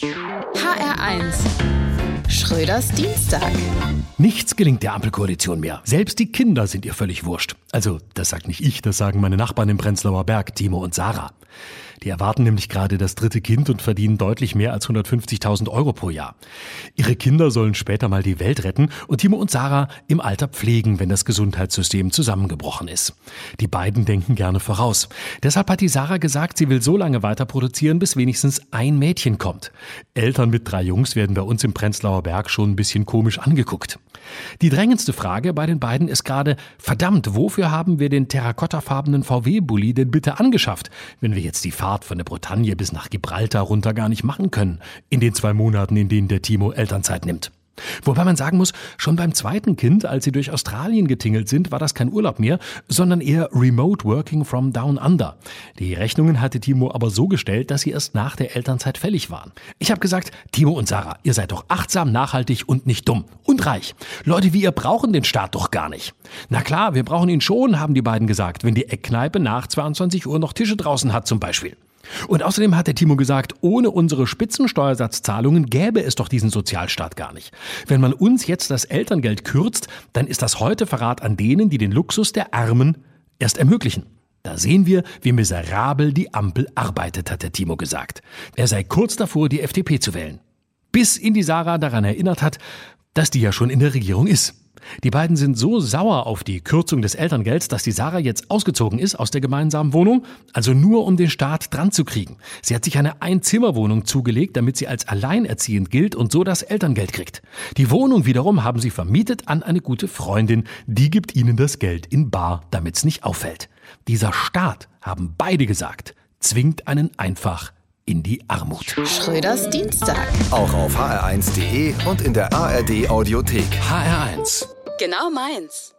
HR1 Schröders Dienstag. Nichts gelingt der Ampelkoalition mehr. Selbst die Kinder sind ihr völlig wurscht. Also, das sagt nicht ich, das sagen meine Nachbarn im Prenzlauer Berg, Timo und Sarah. Die erwarten nämlich gerade das dritte Kind und verdienen deutlich mehr als 150.000 Euro pro Jahr. Ihre Kinder sollen später mal die Welt retten und Timo und Sarah im Alter pflegen, wenn das Gesundheitssystem zusammengebrochen ist. Die beiden denken gerne voraus. Deshalb hat die Sarah gesagt, sie will so lange weiter produzieren, bis wenigstens ein Mädchen kommt. Eltern mit drei Jungs werden bei uns im Prenzlauer Berg schon ein bisschen komisch angeguckt. Die drängendste Frage bei den beiden ist gerade, verdammt, wofür haben wir den terrakottafarbenen VW-Bully denn bitte angeschafft, wenn wir jetzt die Fahrt von der Bretagne bis nach Gibraltar runter gar nicht machen können, in den zwei Monaten, in denen der Timo Elternzeit nimmt. Wobei man sagen muss, schon beim zweiten Kind, als sie durch Australien getingelt sind, war das kein Urlaub mehr, sondern eher Remote Working from Down Under. Die Rechnungen hatte Timo aber so gestellt, dass sie erst nach der Elternzeit fällig waren. Ich habe gesagt, Timo und Sarah, ihr seid doch achtsam, nachhaltig und nicht dumm. Und reich. Leute wie ihr brauchen den Staat doch gar nicht. Na klar, wir brauchen ihn schon, haben die beiden gesagt, wenn die Eckkneipe nach 22 Uhr noch Tische draußen hat zum Beispiel. Und außerdem hat der Timo gesagt, ohne unsere Spitzensteuersatzzahlungen gäbe es doch diesen Sozialstaat gar nicht. Wenn man uns jetzt das Elterngeld kürzt, dann ist das heute Verrat an denen, die den Luxus der Armen erst ermöglichen. Da sehen wir, wie miserabel die Ampel arbeitet, hat der Timo gesagt. Er sei kurz davor, die FDP zu wählen. Bis ihn die Sarah daran erinnert hat, dass die ja schon in der Regierung ist. Die beiden sind so sauer auf die Kürzung des Elterngelds, dass die Sarah jetzt ausgezogen ist aus der gemeinsamen Wohnung, also nur um den Staat dran zu kriegen. Sie hat sich eine Einzimmerwohnung zugelegt, damit sie als alleinerziehend gilt und so das Elterngeld kriegt. Die Wohnung wiederum haben sie vermietet an eine gute Freundin, die gibt ihnen das Geld in bar, damit's nicht auffällt. Dieser Staat, haben beide gesagt, zwingt einen einfach in die Armut. Schröders Dienstag. Auch auf hr1.de und in der ARD Audiothek. HR1 Genau meins.